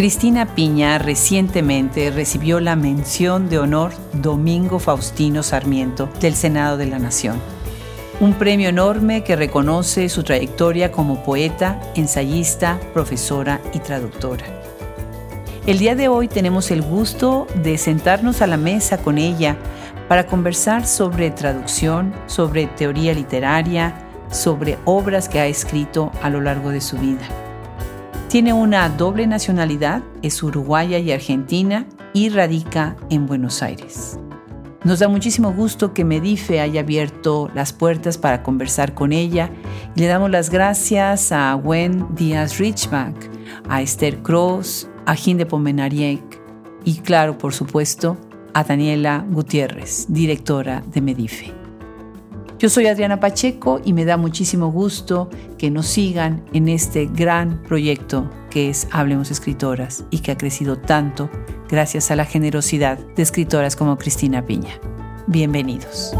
Cristina Piña recientemente recibió la mención de honor Domingo Faustino Sarmiento del Senado de la Nación. Un premio enorme que reconoce su trayectoria como poeta, ensayista, profesora y traductora. El día de hoy tenemos el gusto de sentarnos a la mesa con ella para conversar sobre traducción, sobre teoría literaria, sobre obras que ha escrito a lo largo de su vida. Tiene una doble nacionalidad, es uruguaya y argentina y radica en Buenos Aires. Nos da muchísimo gusto que Medife haya abierto las puertas para conversar con ella y le damos las gracias a Gwen Díaz Richback, a Esther Cross, a Hinde Pomenariek y claro, por supuesto, a Daniela Gutiérrez, directora de Medife. Yo soy Adriana Pacheco y me da muchísimo gusto que nos sigan en este gran proyecto que es Hablemos Escritoras y que ha crecido tanto gracias a la generosidad de escritoras como Cristina Piña. Bienvenidos.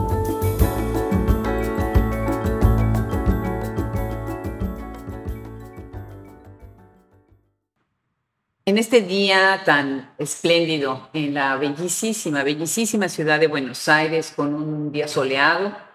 En este día tan espléndido en la bellísima, bellísima ciudad de Buenos Aires, con un día soleado,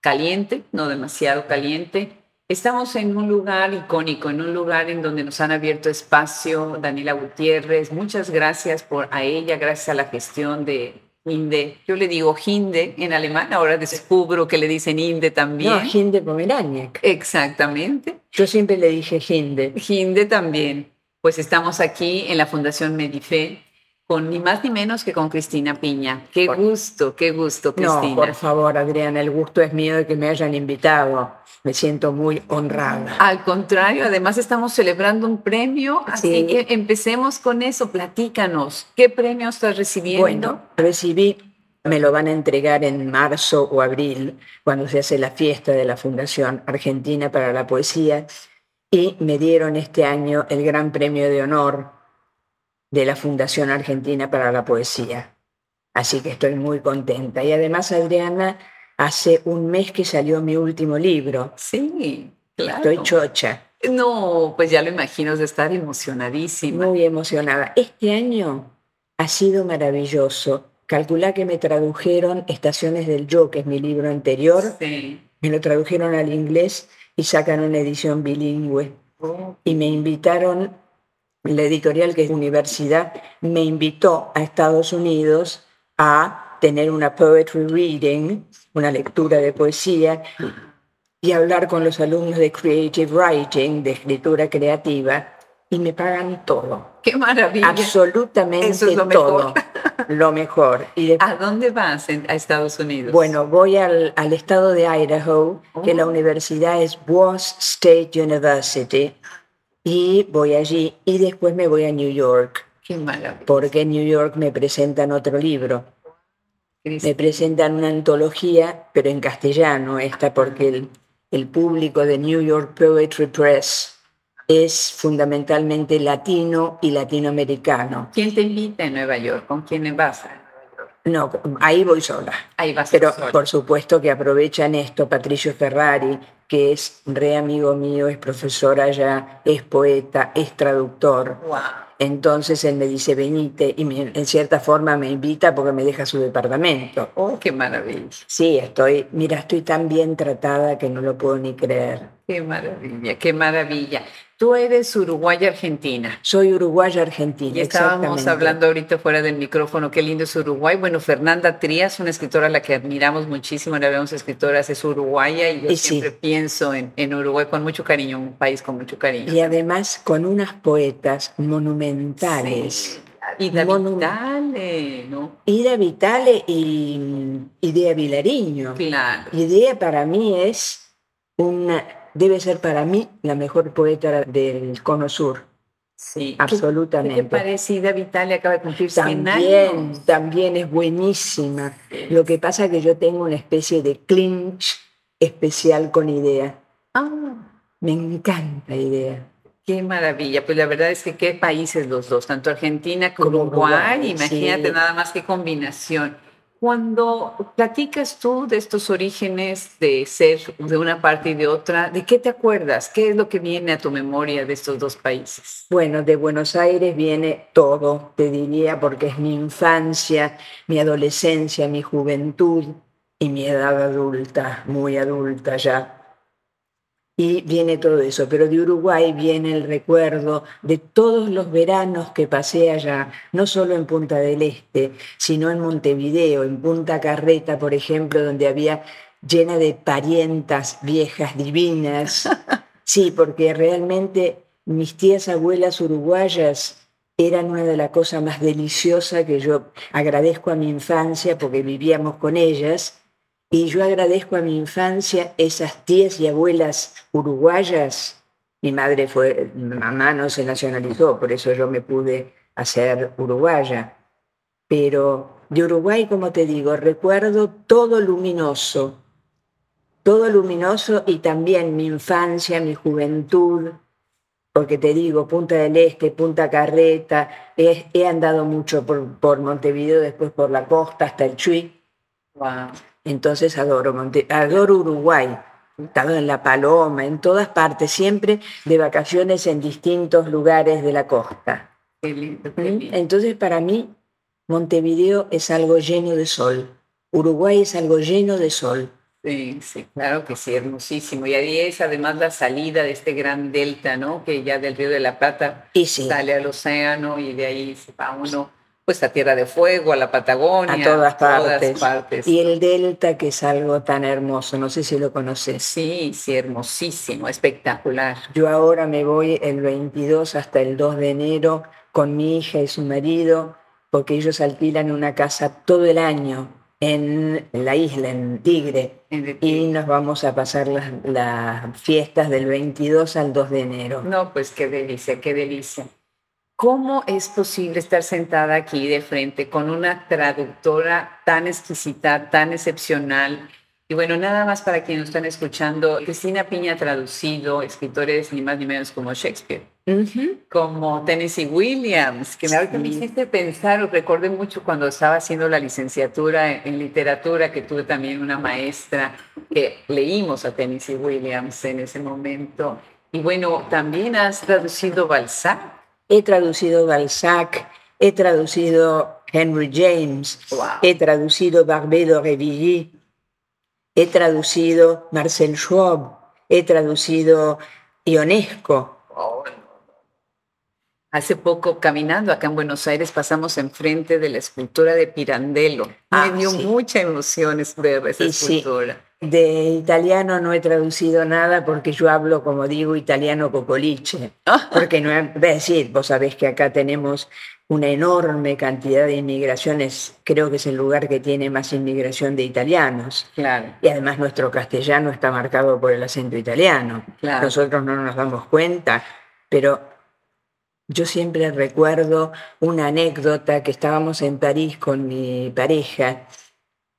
caliente, no demasiado caliente. Estamos en un lugar icónico, en un lugar en donde nos han abierto espacio Daniela Gutiérrez. Muchas gracias por a ella, gracias a la gestión de Hinde. Yo le digo Hinde en alemán, ahora descubro que le dicen Hinde también. No, Hinde Pomeraniec. Exactamente. Yo siempre le dije Hinde. Hinde también. Pues estamos aquí en la Fundación Medife con ni más ni menos que con Cristina Piña. Qué gusto, qué gusto, Cristina. No, por favor, Adriana, el gusto es mío de que me hayan invitado. Me siento muy honrada. Al contrario, además estamos celebrando un premio, así que empecemos con eso, platícanos. ¿Qué premio estás recibiendo? Bueno, recibí, me lo van a entregar en marzo o abril, cuando se hace la fiesta de la Fundación Argentina para la Poesía, y me dieron este año el Gran Premio de Honor de la Fundación Argentina para la Poesía. Así que estoy muy contenta. Y además, Adriana, hace un mes que salió mi último libro. Sí, claro. Estoy chocha. No, pues ya lo imagino de estar emocionadísima. Muy emocionada. Este año ha sido maravilloso. Calculá que me tradujeron Estaciones del Yo, que es mi libro anterior. Sí. Me lo tradujeron al inglés y sacan una edición bilingüe. Oh. Y me invitaron la editorial que es Universidad me invitó a Estados Unidos a tener una poetry reading, una lectura de poesía, y hablar con los alumnos de creative writing, de escritura creativa, y me pagan todo. ¡Qué maravilla! Absolutamente lo todo. Mejor. Lo mejor. Y ¿A dónde vas a Estados Unidos? Bueno, voy al, al estado de Idaho, que la Oh. universidad es Boise State University, y voy allí y después me voy a New York, ¡Qué maravilla! porque en New York me presentan otro libro. Me presentan una antología, pero en castellano, esta porque el, el público de New York Poetry Press es fundamentalmente latino y latinoamericano. ¿Quién te invita en Nueva York? ¿Con quién vas? No, ahí voy sola. Ahí vas Pero sola. por supuesto que aprovechan esto Patricio Ferrari, que es re amigo mío, es profesor allá, es poeta, es traductor. Wow. Entonces él me dice, venite, y me- en cierta forma me invita porque me deja su departamento. Oh, qué maravilla. Sí, estoy, mira, estoy tan bien tratada que no lo puedo ni creer. Qué maravilla, qué maravilla. Tú eres uruguaya argentina. Soy uruguaya argentina. Y estábamos hablando ahorita fuera del micrófono, qué lindo es Uruguay. Bueno, Fernanda Trías, una escritora a la que admiramos muchísimo, la vemos escritoras, es uruguaya y yo Y sí. siempre pienso en, en Uruguay con mucho cariño, un país con mucho cariño. Y además con unas poetas monumentales. Sí. David Monu- Dale, ¿no? Ida Vitale y Idea Vilariño. Claro. Idea para mí es una, debe ser para mí la mejor poeta del Cono Sur. Sí. Absolutamente. ¿Qué te parece? Ida Vitale acaba de cumplir 100 También, años. también es buenísima. Lo que pasa es que yo tengo una especie de clinch especial con Idea. Ah, Me encanta Idea. Qué maravilla, pues la verdad es que qué países los dos, tanto Argentina como, Como Uruguay, Uruguay, imagínate sí. nada más qué combinación. Cuando platicas tú de estos orígenes de ser de una parte y de otra, ¿de qué te acuerdas? ¿Qué es lo que viene a tu memoria de estos dos países? Bueno, de Buenos Aires viene todo, te diría, porque es mi infancia, mi adolescencia, mi juventud y mi edad adulta, muy adulta ya y viene todo eso. Pero de Uruguay viene el recuerdo de todos los veranos que pasé allá, no solo en Punta del Este, sino en Montevideo, en Punta Carreta, por ejemplo, donde había llena de parientas viejas divinas. Sí, porque realmente mis tías abuelas uruguayas eran una de las cosas más deliciosas que yo agradezco a mi infancia porque vivíamos con ellas y yo agradezco a mi infancia esas tías y abuelas uruguayas. Mi madre fue, mamá no se nacionalizó, por eso yo me pude hacer uruguaya. Pero de Uruguay, como te digo, recuerdo todo luminoso, todo luminoso y también mi infancia, mi juventud, porque te digo, Punta del Este, Punta Carreta, he, andado mucho por, por, Montevideo, después por la costa hasta el Chuy. Entonces adoro, adoro Uruguay. He estado en La Paloma, en todas partes, siempre de vacaciones en distintos lugares de la costa. ¿Mm? Entonces para mí Montevideo es algo lleno de sol. Uruguay es algo lleno de sol. Sí, sí, claro que sí, hermosísimo. Y ahí es además la salida de este gran delta, ¿no? Que ya del Río de la Plata sale al océano y de ahí se va uno pues a Tierra de Fuego, a la Patagonia, a todas partes. Y el delta, que es algo tan hermoso, no sé si lo conoces. Sí, sí, hermosísimo, espectacular. Yo ahora me voy el 22 hasta el 2 de enero con mi hija y su marido, porque ellos alquilan una casa todo el año en la isla, en Tigre, y nos vamos a pasar las, las fiestas del 22 al 2 de enero. No, pues qué delicia, qué delicia. ¿Cómo es posible estar sentada aquí de frente con una traductora tan exquisita, tan excepcional? Y bueno, nada más para quienes están escuchando, Cristina Piña ha traducido escritores ni más ni menos como Shakespeare, como Tennessee Williams, que me, me hiciste pensar, recordé mucho cuando estaba haciendo la licenciatura en, literatura, que tuve también una maestra que leímos a Tennessee Williams en ese momento. Y bueno, también has traducido Balzac he traducido Balzac, he traducido Henry James, he traducido Barbedo Revilly, he traducido Marcel Schwab, he traducido Ionesco. Hace poco, caminando acá en Buenos Aires, pasamos enfrente de la escultura de Pirandello. Me ah, dio mucha emoción ver esa escultura. De italiano no he traducido nada porque yo hablo, como digo, italiano cocoliche. Ah. Porque no es decir, vos sabés que acá tenemos una enorme cantidad de inmigraciones, creo que es el lugar que tiene más inmigración de italianos. Claro. Y además nuestro castellano está marcado por el acento italiano. Nosotros no nos damos cuenta, pero yo siempre recuerdo una anécdota que estábamos en París con mi pareja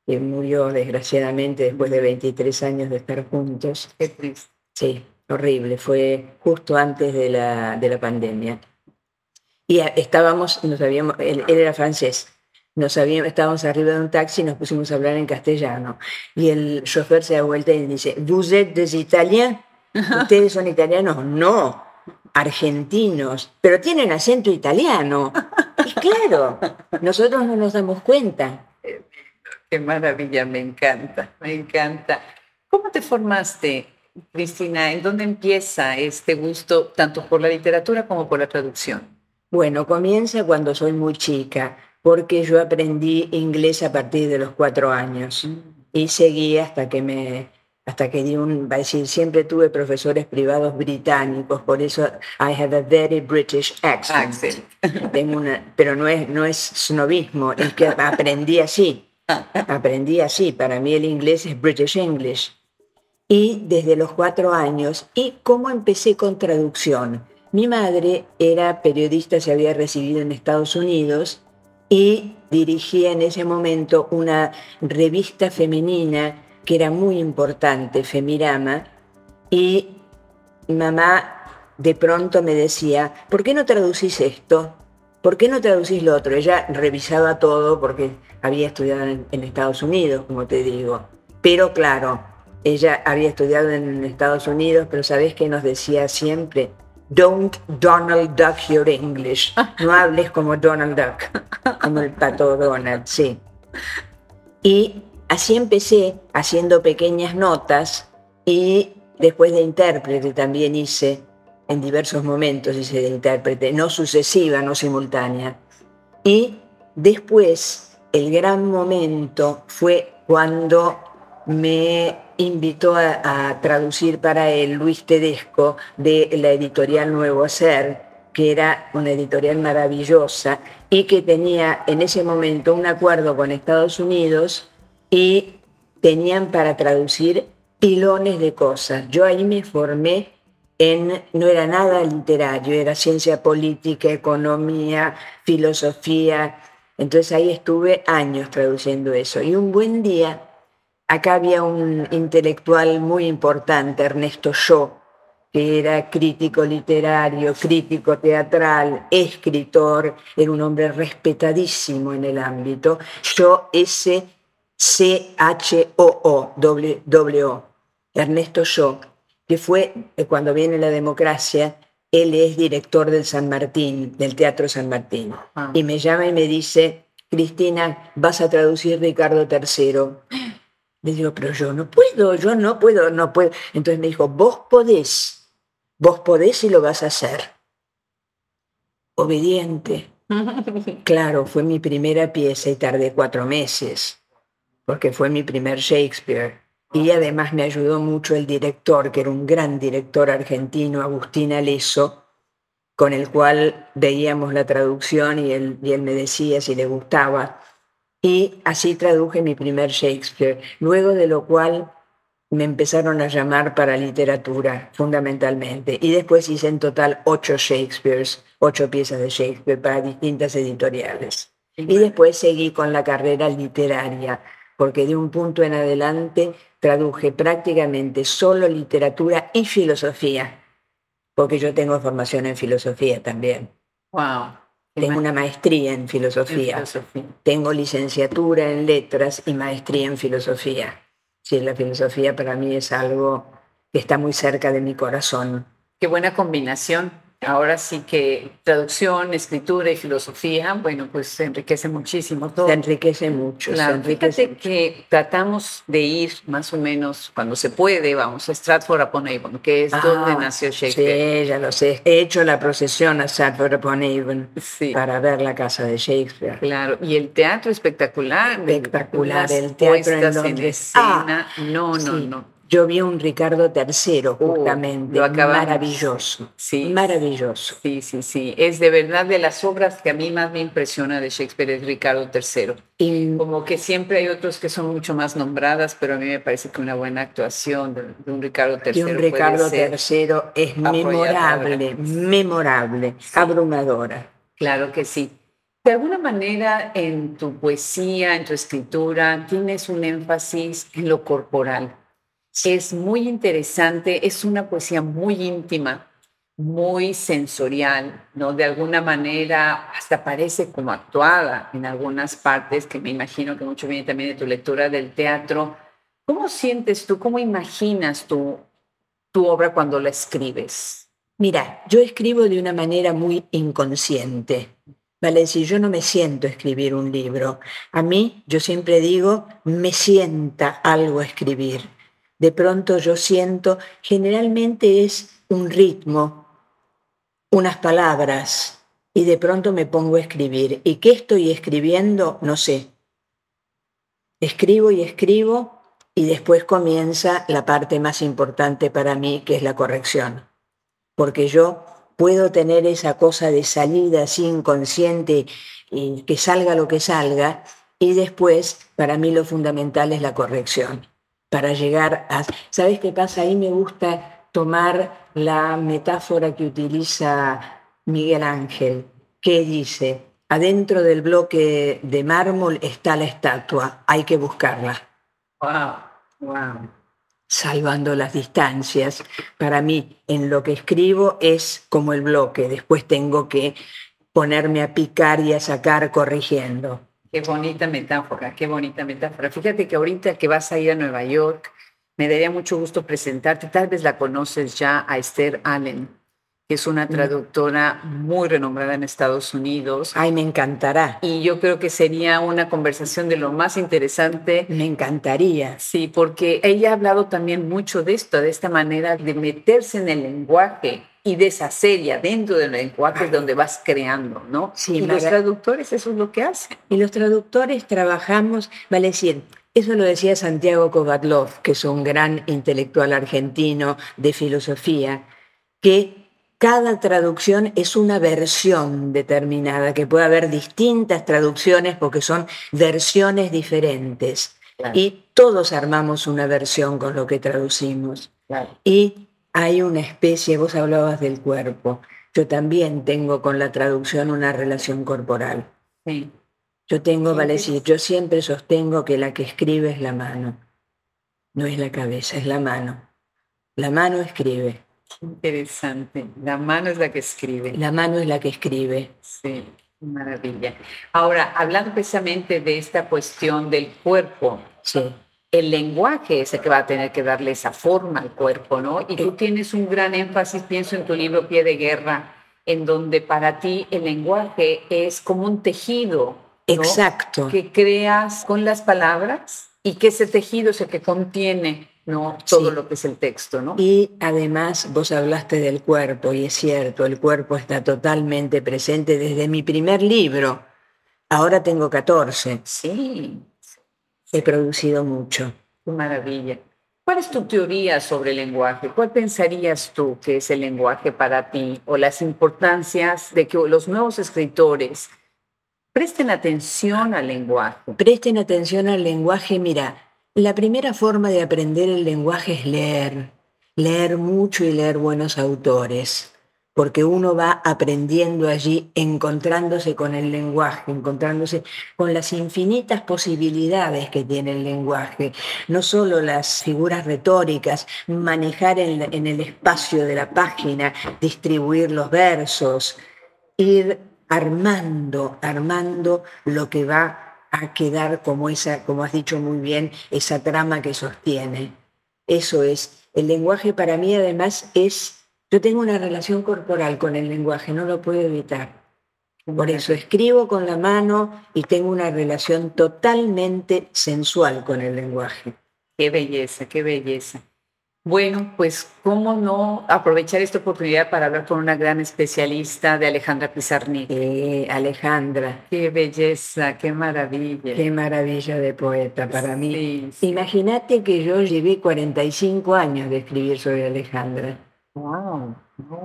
que murió desgraciadamente después de 23 años de estar juntos. Qué triste. Sí, horrible. Fue justo antes de la, de la pandemia. Y estábamos, nos habíamos, él, era francés, nos habíamos, estábamos arriba de un taxi y nos pusimos a hablar en castellano. Y el chofer se da vuelta y dice, ¿Vous êtes des Italiens? ¿Ustedes son italianos? No, argentinos, pero tienen acento italiano. Y claro, nosotros no nos damos cuenta. Qué maravilla, me encanta, me encanta. ¿Cómo te formaste, Cristina? ¿En dónde empieza este gusto tanto por la literatura como por la traducción? Bueno, comienza cuando soy muy chica, porque yo aprendí inglés a partir de los cuatro años mm. y seguí hasta que me hasta que di un, va a decir, siempre tuve profesores privados británicos, por eso I have a very British accent. Tengo una, pero no es, no es snobismo, es que aprendí así. Aprendí así, para mí el inglés es British English. Y desde los cuatro años, y cómo empecé con traducción. Mi madre era periodista, se había recibido en Estados Unidos y dirigía en ese momento una revista femenina que era muy importante, Femirama, y mamá de pronto me decía, ¿por qué no traducís esto? ¿Por qué no traducís lo otro? Ella revisaba todo porque había estudiado en, en Estados Unidos, como te digo. Pero claro, ella había estudiado en Estados Unidos, pero ¿sabés qué nos decía siempre? Don't Donald Duck your English. No hables como Donald Duck, como el pato Donald, sí. Y así empecé haciendo pequeñas notas y después de intérprete también hice, en diversos momentos hice de intérprete, no sucesiva, no simultánea. Y después el gran momento fue cuando me invitó a, traducir para él Luis Tedesco de la editorial Nuevo Ser, que era una editorial maravillosa y que tenía en ese momento un acuerdo con Estados Unidos y tenían para traducir pilones de cosas. Yo ahí me formé no era nada literario, era ciencia política, economía, filosofía. Entonces ahí estuve años traduciendo eso. Y un buen día acá había un intelectual muy importante, Ernesto Shaw, que era crítico literario, crítico teatral, escritor, era un hombre respetadísimo en el ámbito. Shaw S C H O O W O. Ernesto Shaw, que fue eh, cuando viene la democracia, él es director del San Martín, del Teatro San Martín, ah. y me llama y me dice, Cristina, vas a traducir Ricardo III. Le digo, pero yo no puedo, yo no puedo, no puedo. Entonces me dijo, vos podés, vos podés y lo vas a hacer. Obediente. Claro, fue mi primera pieza y tardé cuatro meses, porque fue mi primer Shakespeare. Y además me ayudó mucho el director, que era un gran director argentino, Agustín Aleso, con el cual veíamos la traducción y él, y él me decía si le gustaba. Y así traduje mi primer Shakespeare, luego de lo cual me empezaron a llamar para literatura, fundamentalmente. Y después hice en total ocho Shakespeares, ocho piezas de Shakespeare para distintas editoriales. Y después seguí con la carrera literaria, porque de un punto en adelante traduje prácticamente solo literatura y filosofía, porque yo tengo formación en filosofía también. Wow. Tengo una maestría en filosofía. Tengo licenciatura en letras y maestría en filosofía. Sí, la filosofía para mí es algo que está muy cerca de mi corazón. Qué buena combinación. Ahora sí que traducción, escritura y filosofía, bueno, pues se enriquece muchísimo todo. Se enriquece mucho. Claro, fíjate que tratamos de ir más o menos cuando se puede, vamos, a Stratford upon Avon, que es donde ah, nació Shakespeare. Sí, ya lo sé. He hecho la procesión a Stratford upon Avon para ver la casa de Shakespeare. Claro, y el teatro espectacular. Espectacular, el teatro en, donde... escena. Ah, no, no, no. Yo vi un Ricardo III, uh, justamente. maravilloso. Sí. Maravilloso. Sí, sí, sí. Es de verdad de las obras que a mí más me impresiona de Shakespeare es Ricardo III. Y, Como que siempre hay otros que son mucho más nombradas, pero a mí me parece que una buena actuación de, un Ricardo III. Y un Ricardo III es memorable, memorable, abrumadora. Claro que sí. De alguna manera en tu poesía, en tu escritura, tienes un énfasis en lo corporal es muy interesante, es una poesía muy íntima, muy sensorial, ¿no? De alguna manera hasta parece como actuada en algunas partes, que me imagino que mucho viene también de tu lectura del teatro. ¿Cómo sientes tú, cómo imaginas tú tu obra cuando la escribes? Mira, yo escribo de una manera muy inconsciente. Vale, si yo no me siento escribir un libro, a mí, yo siempre digo, me sienta algo escribir de pronto yo siento, generalmente es un ritmo, unas palabras, y de pronto me pongo a escribir. ¿Y qué estoy escribiendo? No sé. Escribo y escribo y después comienza la parte más importante para mí, que es la corrección. Porque yo puedo tener esa cosa de salida así inconsciente y que salga lo que salga, y después para mí lo fundamental es la corrección para llegar a... ¿Sabes qué pasa? Ahí me gusta tomar la metáfora que utiliza Miguel Ángel, que dice, adentro del bloque de mármol está la estatua, hay que buscarla. Wow, wow. Salvando las distancias. Para mí, en lo que escribo es como el bloque, después tengo que ponerme a picar y a sacar corrigiendo. Qué bonita metáfora, qué bonita metáfora. Fíjate que ahorita que vas a ir a Nueva York, me daría mucho gusto presentarte, tal vez la conoces ya, a Esther Allen, que es una traductora muy renombrada en Estados Unidos. Ay, me encantará. Y yo creo que sería una conversación de lo más interesante. Me encantaría. Sí, porque ella ha hablado también mucho de esto, de esta manera de meterse en el lenguaje y deshacer y adentro del lenguaje es donde vas creando, ¿no? Sí, y los traductores eso es lo que hacen. Y los traductores trabajamos, vale decir, eso lo decía Santiago Kovatlov, que es un gran intelectual argentino de filosofía, que cada traducción es una versión determinada, que puede haber distintas traducciones porque son versiones diferentes. Y todos armamos una versión con lo que traducimos. Y hay una especie, vos hablabas del cuerpo, yo también tengo con la traducción una relación corporal. Sí. Yo tengo, vale decir, yo siempre sostengo que la que escribe es la mano, no es la cabeza, es la mano. La mano escribe. Interesante, la mano es la que escribe. La mano es la que escribe. Sí, maravilla. Ahora, hablando precisamente de esta cuestión del cuerpo, sí el lenguaje es el que va a tener que darle esa forma al cuerpo, ¿no? Y tú tienes un gran énfasis, pienso en tu libro Pie de Guerra, en donde para ti el lenguaje es como un tejido. Exacto. Que creas con las palabras y que ese tejido es el que contiene ¿no? todo lo que es el texto. ¿no? Y además vos hablaste del cuerpo, y es cierto, el cuerpo está totalmente presente desde mi primer libro. Ahora tengo 14. Sí. He producido mucho. Qué maravilla. ¿Cuál es tu teoría sobre el lenguaje? ¿Cuál pensarías tú que es el lenguaje para ti o las importancias de que los nuevos escritores presten atención al lenguaje? Presten atención al lenguaje. Mira, la primera forma de aprender el lenguaje es leer. Leer mucho y leer buenos autores porque uno va aprendiendo allí, encontrándose con el lenguaje, encontrándose con las infinitas posibilidades que tiene el lenguaje, no solo las figuras retóricas, manejar en, el espacio de la página, distribuir los versos, ir armando, armando lo que va a quedar como esa, como has dicho muy bien, esa trama que sostiene. Eso es, el lenguaje para mí además es yo tengo una relación corporal con el lenguaje, no lo puedo evitar. Por eso escribo con la mano y tengo una relación totalmente sensual con el lenguaje. Qué belleza, qué belleza. Bueno, pues cómo no aprovechar esta oportunidad para hablar con una gran especialista de Alejandra Pizarnik. Eh, Alejandra. Qué belleza, qué maravilla. Qué maravilla de poeta para mí. Imagínate que yo llevé 45 años de escribir sobre Alejandra. Wow.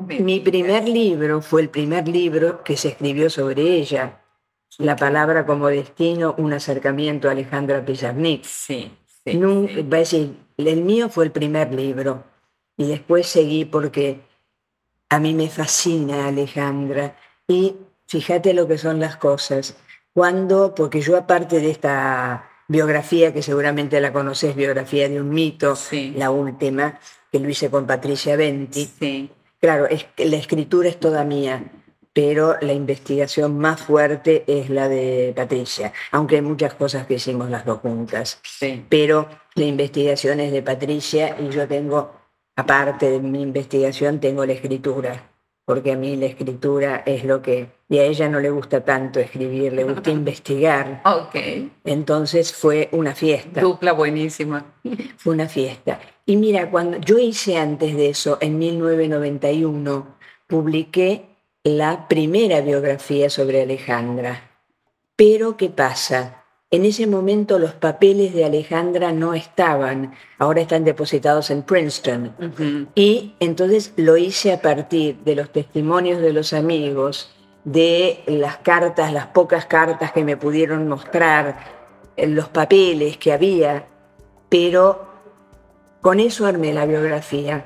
Mi primer libro fue el primer libro que se escribió sobre ella. La palabra como destino, un acercamiento a Alejandra Pizarnik. Sí, Va a decir, el mío fue el primer libro y después seguí porque a mí me fascina Alejandra y fíjate lo que son las cosas. Cuando, porque yo aparte de esta biografía, que seguramente la conoces, biografía de un mito, la última, que lo hice con Patricia Venti. Sí. Claro, es, la escritura es toda mía, pero la investigación más fuerte es la de Patricia, aunque hay muchas cosas que hicimos las dos juntas. Sí. Pero la investigación es de Patricia y yo tengo, aparte de mi investigación, tengo la escritura, porque a mí la escritura es lo que... Y a ella no le gusta tanto escribir, le gusta investigar. Ok. Entonces fue una fiesta. Dupla buenísima. Fue una fiesta. Y mira, cuando yo hice antes de eso, en 1991, publiqué la primera biografía sobre Alejandra. Pero, ¿qué pasa? En ese momento los papeles de Alejandra no estaban, ahora están depositados en Princeton. Y entonces lo hice a partir de los testimonios de los amigos, de las cartas, las pocas cartas que me pudieron mostrar, los papeles que había, pero con eso armé la biografía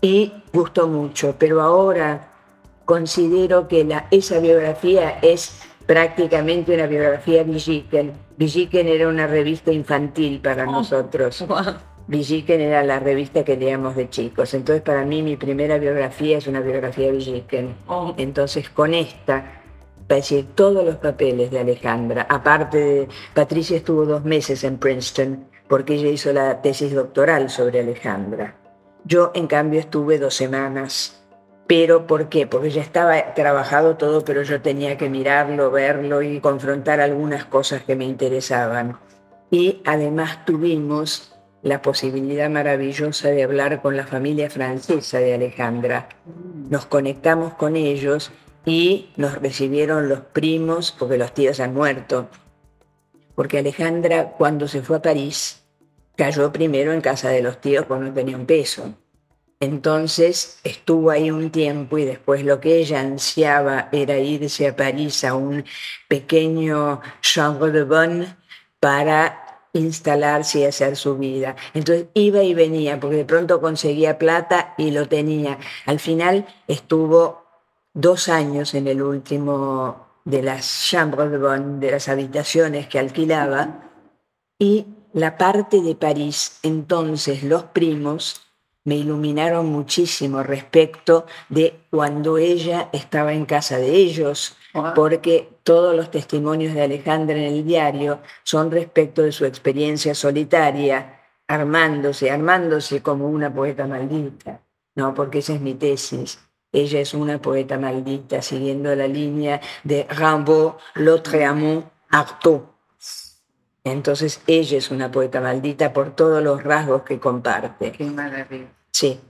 y gustó mucho, pero ahora considero que la, esa biografía es prácticamente una biografía Villiquen. Villiquen era una revista infantil para oh, nosotros. Wow. Villiquen era la revista que leíamos de chicos. Entonces, para mí, mi primera biografía es una biografía Villiquen. Oh. Entonces, con esta decir, todos los papeles de Alejandra. Aparte de, Patricia estuvo dos meses en Princeton porque ella hizo la tesis doctoral sobre Alejandra. Yo, en cambio, estuve dos semanas. Pero, ¿por qué? Porque ya estaba trabajado todo, pero yo tenía que mirarlo, verlo y confrontar algunas cosas que me interesaban. Y además tuvimos la posibilidad maravillosa de hablar con la familia francesa de Alejandra. Nos conectamos con ellos y nos recibieron los primos porque los tíos han muerto. Porque Alejandra cuando se fue a París cayó primero en casa de los tíos cuando tenía un peso. Entonces estuvo ahí un tiempo y después lo que ella ansiaba era irse a París a un pequeño chambre de bonne para instalarse y hacer su vida. Entonces iba y venía, porque de pronto conseguía plata y lo tenía. Al final estuvo dos años en el último de las chambres de bonne, de las habitaciones que alquilaba, y la parte de París, entonces los primos me iluminaron muchísimo respecto de cuando ella estaba en casa de ellos, porque todos los testimonios de Alejandra en el diario son respecto de su experiencia solitaria, armándose, armándose como una poeta maldita, ¿no? Porque esa es mi tesis. Ella es una poeta maldita, siguiendo la línea de Rimbaud, L'autre amant, Artaud. Entonces ella es una poeta maldita por todos los rasgos que comparte. Qué maravilla. Sí.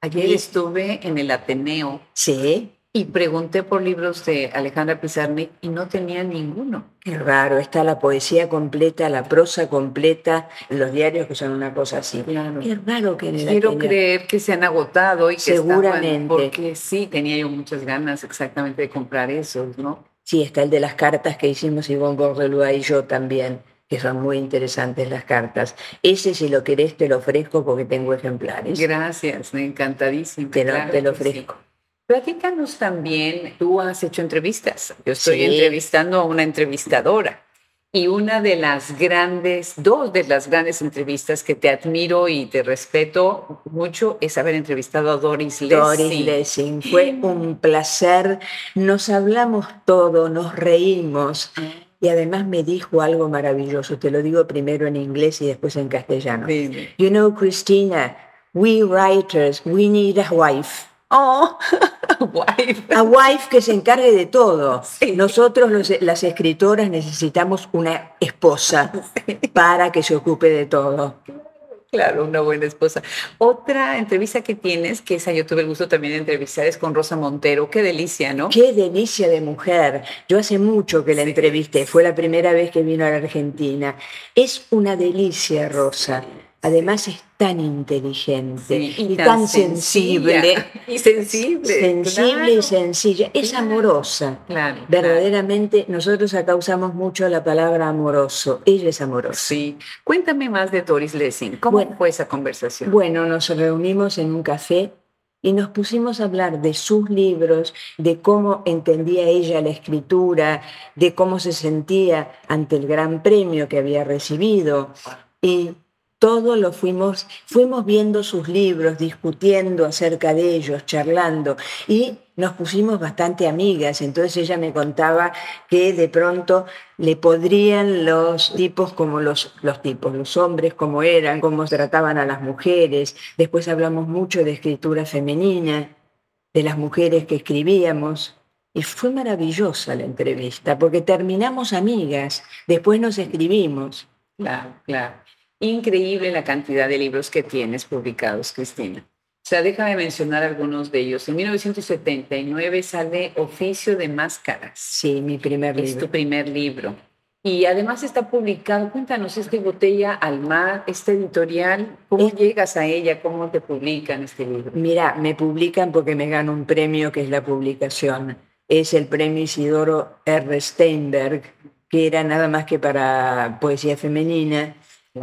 Ayer estuve en el Ateneo. Sí. Y pregunté por libros de Alejandra Pizarnik y no tenía ninguno. Qué raro, está la poesía completa, la prosa completa, los diarios que son una cosa así. Claro. Qué raro que Quiero creer que se han agotado y que Seguramente. estaban- porque sí, tenía yo muchas ganas exactamente de comprar esos, ¿no? Sí, está el de las cartas que hicimos Ivonne Bordelúa y yo también, que son muy interesantes las cartas. Ese, si lo querés, te lo ofrezco porque tengo ejemplares. Gracias, encantadísimo. Te lo, claro te lo sí. Platícanos también, tú has hecho entrevistas. Yo estoy Sí. entrevistando a una entrevistadora. Y una de las grandes, dos de las grandes entrevistas que te admiro y te respeto mucho es haber entrevistado a Doris Lessing. Doris Lessing, fue un placer. Nos hablamos todo, nos reímos. Y además me dijo algo maravilloso. Te lo digo primero en inglés y después en castellano. Dime. You know, Christina, we writers, we need a wife. Oh, wife. A wife que se encargue de todo. Sí. Nosotros, los- las escritoras, necesitamos una esposa para que se ocupe de todo. Claro, una buena esposa. Otra entrevista que tienes, que esa yo tuve el gusto también de entrevistar, es con Rosa Montero. Qué delicia, ¿no? Qué delicia de mujer. Yo hace mucho que la Sí. entrevisté, fue la primera vez que vino a la Argentina. Es una delicia, Rosa. Además es tan inteligente Sí, y, tan, sensible. sencilla. Y sensible. Sensible claro. y sencilla. Es Claro. amorosa. Claro. Verdaderamente, nosotros acá usamos mucho la palabra amoroso. Ella es amorosa. Sí. Cuéntame más de Doris Lessing. ¿Cómo Bueno. fue esa conversación? Bueno, nos reunimos en un café y nos pusimos a hablar de sus libros, de cómo entendía ella la escritura, de cómo se sentía ante el gran premio que había recibido. Y todo lo fuimos, fuimos viendo sus libros, discutiendo acerca de ellos, charlando. Y nos pusimos bastante amigas. Entonces ella me contaba que de pronto le podrían los tipos como los, los tipos, los hombres como eran, cómo trataban a las mujeres. Después hablamos mucho de escritura femenina, de las mujeres que escribíamos. Y fue maravillosa la entrevista, porque terminamos amigas, después nos escribimos. Claro, claro. Increíble la cantidad de libros que tienes publicados, Cristina. O sea, déjame mencionar algunos de ellos. En 1979 sale Oficio de Máscaras. Sí, mi primer Es tu libro. primer libro. Y además está publicado, cuéntanos, este Botella al Mar, esta editorial, ¿cómo Es- llegas a ella? ¿Cómo te publican este libro? Mira, me publican porque me gano un premio que es la publicación. Es el premio Isidoro R. Steinberg, que era nada más que para poesía femenina.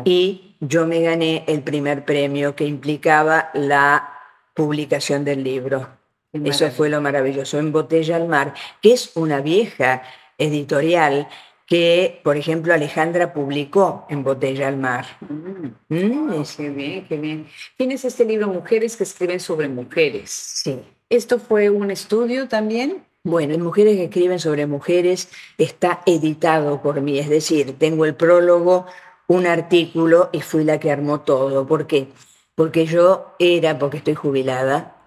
Y yo me gané el primer premio que implicaba la publicación del libro. Eso fue lo maravilloso. En Botella al Mar, que es una vieja editorial que, por ejemplo, Alejandra publicó en Botella al Mar. Mm, Mm, oh, qué bien, qué bien. Tienes este libro, Mujeres que escriben sobre mujeres. sí. ¿Esto fue un estudio también? Bueno, en Mujeres que escriben sobre mujeres está editado por mí, es decir, tengo el prólogo, un artículo y fui la que armó todo. ¿Por qué? Porque yo era, porque estoy jubilada,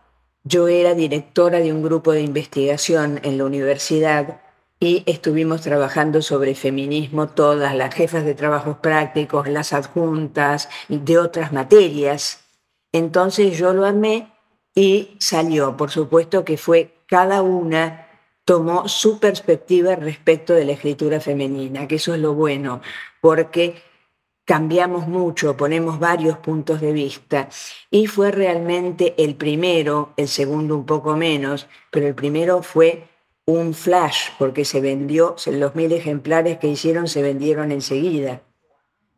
yo era directora de un grupo de investigación en la universidad y estuvimos trabajando sobre feminismo todas, las jefas de trabajos prácticos, las adjuntas de otras materias. Entonces yo lo armé y salió, por supuesto que fue cada una tomó su perspectiva respecto de la escritura femenina, que eso es lo bueno, porque cambiamos mucho, ponemos varios puntos de vista y fue realmente el primero, el segundo un poco menos, pero el primero fue un flash porque se vendió, los mil ejemplares que hicieron se vendieron enseguida,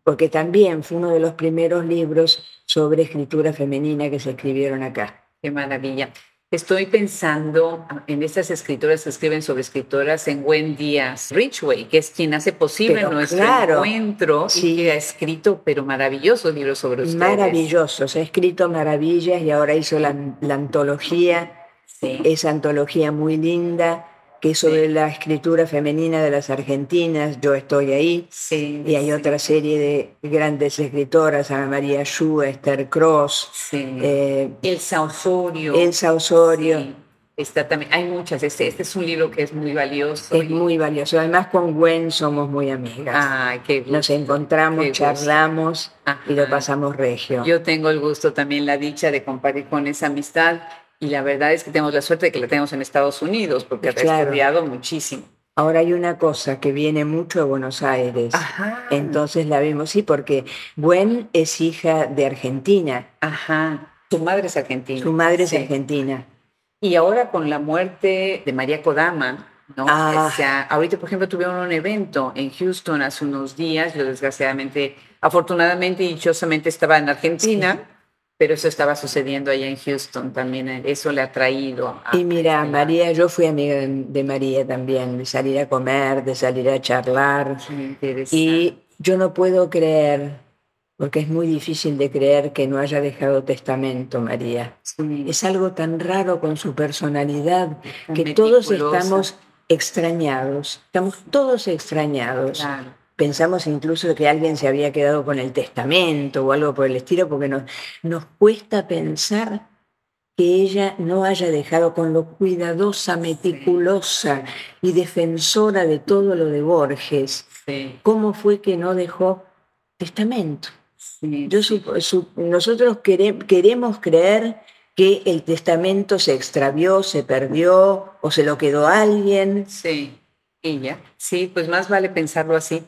porque también fue uno de los primeros libros sobre escritura femenina que se escribieron acá. Qué maravilla. Estoy pensando en estas escritoras que escriben sobre escritoras en Gwen Díaz Richway, que es quien hace posible nuestro encuentro y que ha escrito, pero maravillosos libros sobre ustedes. Maravillosos, ha escrito maravillas y ahora hizo la, antología, esa antología muy linda que es sobre la escritura femenina de las argentinas, yo estoy ahí, y hay otra serie de grandes escritoras, Ana María Schu, Esther Cross, eh, Elsa Osorio. Elsa Osorio. Está también, hay muchas, este, este, es un libro que es muy valioso. Es muy valioso, además con Gwen somos muy amigas. Ay, qué Nos encontramos, charlamos y lo pasamos regio. Yo tengo el gusto también, la dicha de compartir con esa amistad y la verdad es que tenemos la suerte de que la tenemos en Estados Unidos, porque ha estudiado muchísimo. Ahora hay una cosa que viene mucho a Buenos Aires. Ajá. Entonces la vemos, sí, porque Gwen es hija de Argentina. Ajá. Su madre es argentina. Su madre es argentina. Y ahora con la muerte de María Kodama, ¿no? Ah. O sea, ahorita, por ejemplo, tuvieron un evento en Houston hace unos días. Yo, desgraciadamente, afortunadamente y dichosamente estaba en Argentina. Pero eso estaba sucediendo allá en Houston también, eh, eso le ha traído. A y mira, María, yo fui amiga de, María también, de salir a comer, de salir a charlar. Y yo no puedo creer, porque es muy difícil de creer que no haya dejado testamento, María. Es algo tan raro con su personalidad que todos estamos extrañados, estamos todos extrañados. Claro. Pensamos incluso que alguien se había quedado con el testamento o algo por el estilo, porque nos, nos cuesta pensar que ella no haya dejado con lo cuidadosa, meticulosa y defensora de todo lo de Borges. ¿Cómo fue que no dejó testamento? Yo nosotros queremos creer que el testamento se extravió, se perdió o se lo quedó alguien. Sí, ella. Sí, pues más vale pensarlo así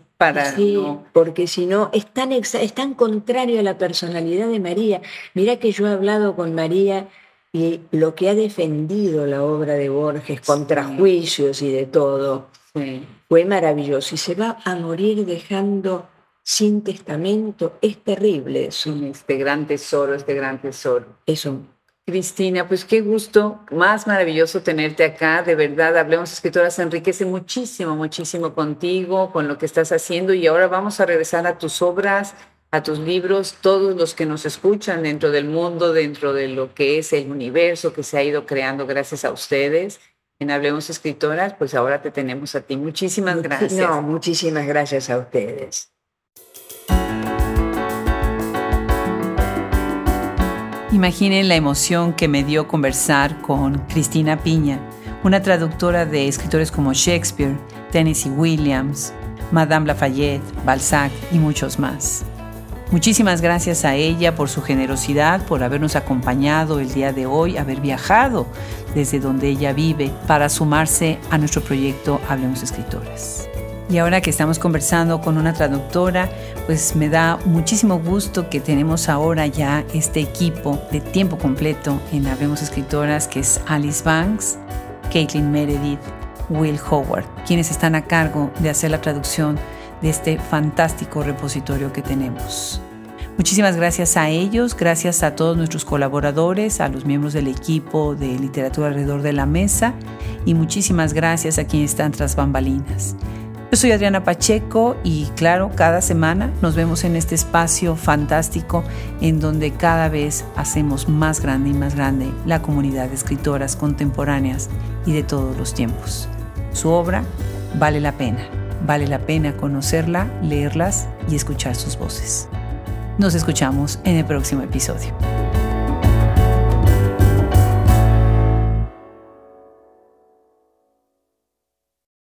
sí, porque si no, es tan, es tan contrario a la personalidad de María. Mira que yo he hablado con María y lo que ha defendido la obra de Borges contra juicios y de todo fue maravilloso. Y se va a morir dejando sin testamento. Es terrible eso. Este gran tesoro, este gran tesoro. Eso. Cristina, pues qué gusto, más maravilloso tenerte acá, de verdad, Hablemos Escritoras, enriquece muchísimo, muchísimo contigo, con lo que estás haciendo y ahora vamos a regresar a tus obras, a tus libros, todos los que nos escuchan dentro del mundo, dentro de lo que es el universo que se ha ido creando gracias a ustedes. En Hablemos Escritoras, pues ahora te tenemos a ti. Muchísimas gracias. No, muchísimas gracias a ustedes. Imaginen la emoción que me dio conversar con Cristina Piña, una traductora de escritores como Shakespeare, Tennessee Williams, Madame Lafayette, Balzac y muchos más. Muchísimas gracias a ella por su generosidad, por habernos acompañado el día de hoy, haber viajado desde donde ella vive para sumarse a nuestro proyecto Hablemos Escritores. Y ahora que estamos conversando con una traductora, pues me da muchísimo gusto que tenemos ahora ya este equipo de tiempo completo en Hablemos Escritoras, que es Alice Banks, Caitlin Meredith, Will Howard, quienes están a cargo de hacer la traducción de este fantástico repositorio que tenemos. Muchísimas gracias a ellos, gracias a todos nuestros colaboradores, a los miembros del equipo de literatura alrededor de la mesa y muchísimas gracias a quienes están tras bambalinas. Yo soy Adriana Pacheco y claro, cada semana nos vemos en este espacio fantástico en donde cada vez hacemos más grande y más grande la comunidad de escritoras contemporáneas y de todos los tiempos. Su obra vale la pena, vale la pena conocerla, leerlas y escuchar sus voces. Nos escuchamos en el próximo episodio.